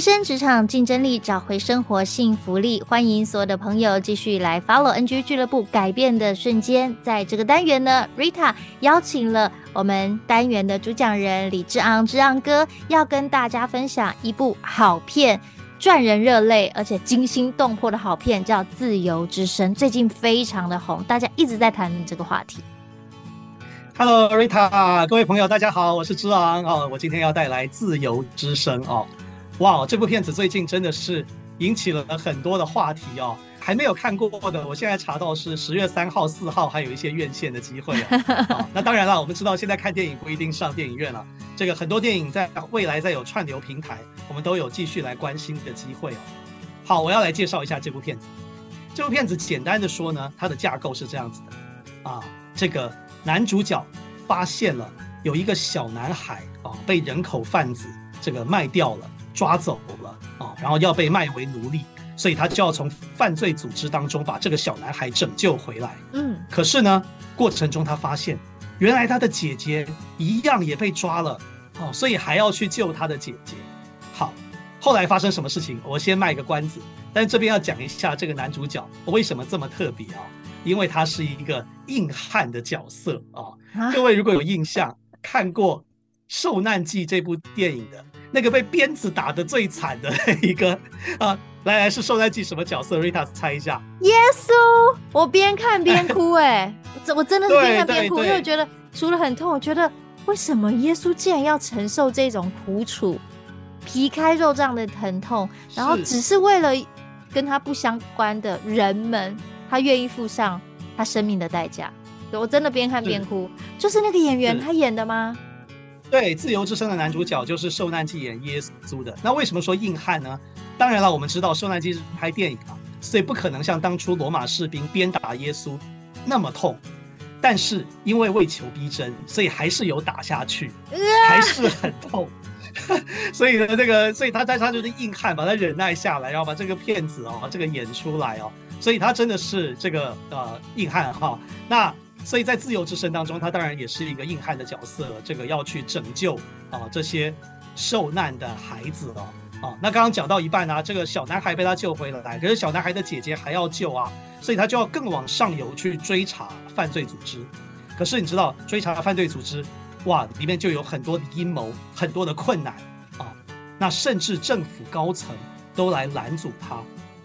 提升职场竞争力，找回生活幸福力。欢迎所有的朋友继续来 follow NG 俱乐部改变的瞬间。在这个单元呢，Rita 邀请了我们单元的主讲人李志昂，志昂哥要跟大家分享一部好片，赚人热泪而且惊心动魄的好片，叫《自由之声》，最近非常的红，大家一直在谈论这个话题。Hello Rita，各位朋友，大家好，我是志昂哦，我今天要带来《自由之声》哦。哇，这部片子最近真的是引起了很多的话题哦。还没有看过的，我现在查到是十月三号、四号还有一些院线的机会啊。哦，那当然了，我们知道现在看电影不一定上电影院了，这个很多电影在未来再有串流平台，我们都有继续来关心的机会哦。好，我要来介绍一下这部片子。这部片子简单的说呢，它的架构是这样子的啊，这个男主角发现了有一个小男孩啊被人口贩子这个卖掉了。抓走了啊，然后要被卖为奴隶，所以他就要从犯罪组织当中把这个小男孩拯救回来。嗯，可是呢，过程中他发现，原来他的姐姐一样也被抓了哦，所以还要去救他的姐姐。好，后来发生什么事情？我先卖个关子，但是这边要讲一下这个男主角为什么这么特别啊？因为他是一个硬汉的角色啊。各位如果有印象看过《受难记》这部电影的。那个被鞭子打的最惨的一个啊，来来是受难记什么角色？Rita 猜一下。耶稣，我边看边哭 哎，我我真的是边看边哭，因为觉得除了很痛，我觉得为什么耶稣竟然要承受这种苦楚，皮开肉绽的疼痛，然后只是为了跟他不相关的人们，他愿意付上他生命的代价。我真的边看边哭，就是那个演员他演的吗？对，《自由之声》的男主角就是受难记演耶稣的。那为什么说硬汉呢？当然了，我们知道受难记是拍电影啊，所以不可能像当初罗马士兵鞭打耶稣那么痛。但是因为为求逼真，所以还是有打下去，还是很痛。所以呢，这个，所以他在他就是硬汉，把他忍耐下来，然后把这个片子哦，这个演出来哦。所以他真的是这个呃硬汉哈。那。所以在自由之声当中，他当然也是一个硬汉的角色，这个要去拯救啊这些受难的孩子哦啊。那刚刚讲到一半呢、这个小男孩被他救回了来，可是小男孩的姐姐还要救啊，所以他就要更往上游去追查犯罪组织。可是你知道，追查犯罪组织，哇，里面就有很多的阴谋，很多的困难啊。那甚至政府高层都来拦阻他。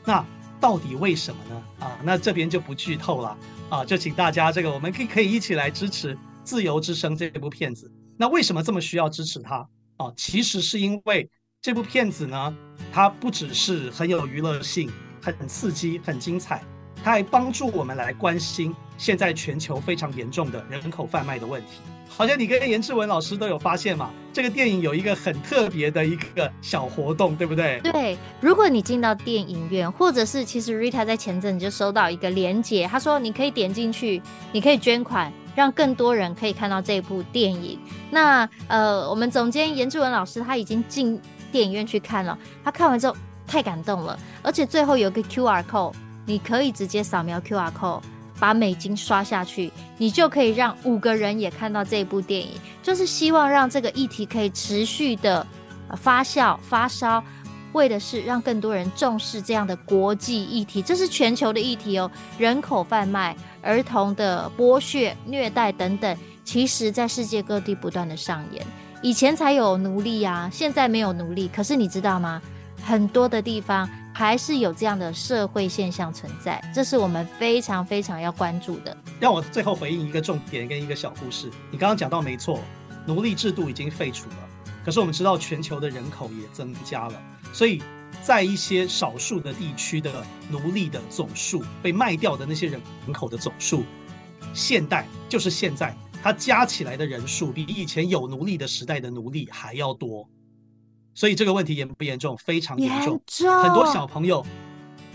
那到底为什么呢？啊，那这边就不剧透了。啊，就请大家这个，我们可以可以一起来支持《自由之声》这部片子。那为什么这么需要支持它？啊，其实是因为这部片子呢，它不只是很有娱乐性、很刺激、很精彩，它还帮助我们来关心现在全球非常严重的人口贩卖的问题。好像你跟颜志文老师都有发现嘛，这个电影有一个很特别的一个小活动，对不对？对，如果你进到电影院，或者是其实 Rita 在前阵就收到一个连结，他说你可以点进去，你可以捐款，让更多人可以看到这部电影。那呃，我们总监颜志文老师他已经进电影院去看了，他看完之后太感动了，而且最后有个 QR code，你可以直接扫描 QR code。把美金刷下去，你就可以让五个人也看到这部电影。就是希望让这个议题可以持续的发酵发烧，为的是让更多人重视这样的国际议题。这是全球的议题哦，人口贩卖、儿童的剥削、虐待等等，其实在世界各地不断的上演。以前才有奴隶啊，现在没有奴隶。可是你知道吗？很多的地方。还是有这样的社会现象存在，这是我们非常非常要关注的。让我最后回应一个重点跟一个小故事。你刚刚讲到没错，奴隶制度已经废除了，可是我们知道全球的人口也增加了，所以在一些少数的地区的奴隶的总数，被卖掉的那些人人口的总数，现代就是现在，它加起来的人数比以前有奴隶的时代的奴隶还要多。所以这个问题严不严重？非常严重。很多小朋友，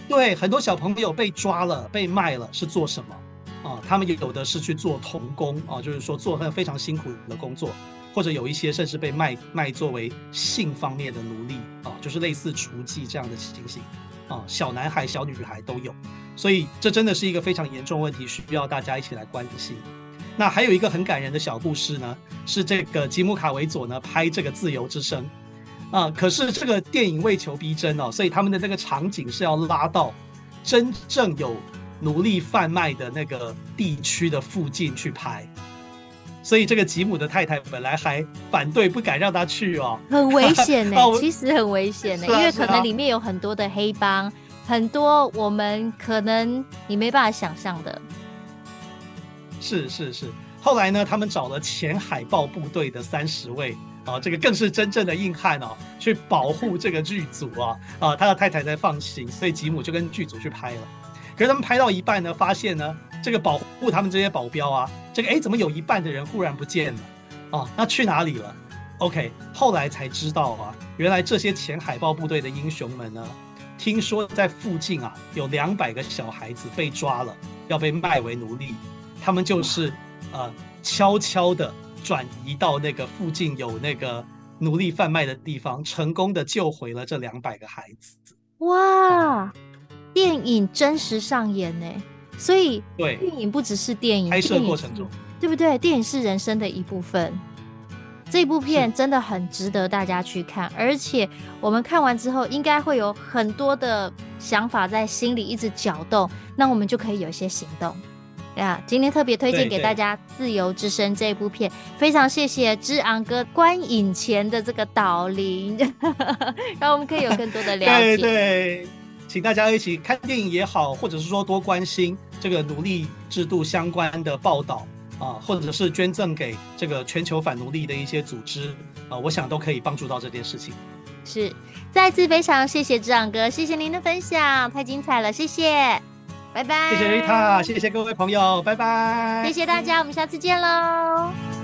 对，很多小朋友被抓了、被卖了，是做什么啊？他们有的是去做童工啊，就是说做那非常辛苦的工作，或者有一些甚至被卖卖作为性方面的奴隶啊，就是类似雏妓这样的情形啊，小男孩、小女孩都有。所以这真的是一个非常严重问题，需要大家一起来关心。那还有一个很感人的小故事呢，是这个吉姆卡维佐呢拍这个《自由之声》啊，可是这个电影为求逼真哦，所以他们的那个场景是要拉到真正有奴隶贩卖的那个地区的附近去拍，所以这个吉姆的太太本来还反对，不敢让他去哦，很危险 呢，其实很危险呢，因为可能里面有很多的黑帮。很多我们可能你没办法想象的，是是是。后来呢，他们找了前海豹部队的三十位啊，这个更是真正的硬汉哦，去保护这个剧组啊啊，他的太太在放行，所以吉姆就跟剧组去拍了。可是他们拍到一半呢，发现呢，这个保护他们这些保镖啊，这个哎，怎么有一半的人忽然不见了？哦，那去哪里了？OK，后来才知道啊，原来这些前海豹部队的英雄们呢。听说在附近啊，有两百个小孩子被抓了，要被卖为奴隶。他们就是呃悄悄的转移到那个附近有那个奴隶贩卖的地方，成功的救回了这两百个孩子。哇，嗯、电影真实上演呢，所以对，电影不只是电影，拍摄过程中，对不对？电影是人生的一部分。这部片真的很值得大家去看，而且我们看完之后应该会有很多的想法在心里一直搅动，那我们就可以有一些行动。呀，今天特别推荐给大家《自由之声》这部片，非常谢谢之昂哥观影前的这个导聆，让我们可以有更多的了解。对 对，请大家一起看电影也好，或者是说多关心这个奴隶制度相关的报道。啊，或者是捐赠给这个全球反奴隶的一些组织啊，我想都可以帮助到这件事情。是，再次非常谢谢志昂哥，谢谢您的分享，太精彩了，谢谢，拜拜。谢谢瑞塔，谢谢各位朋友，拜拜。谢谢大家，我们下次见喽。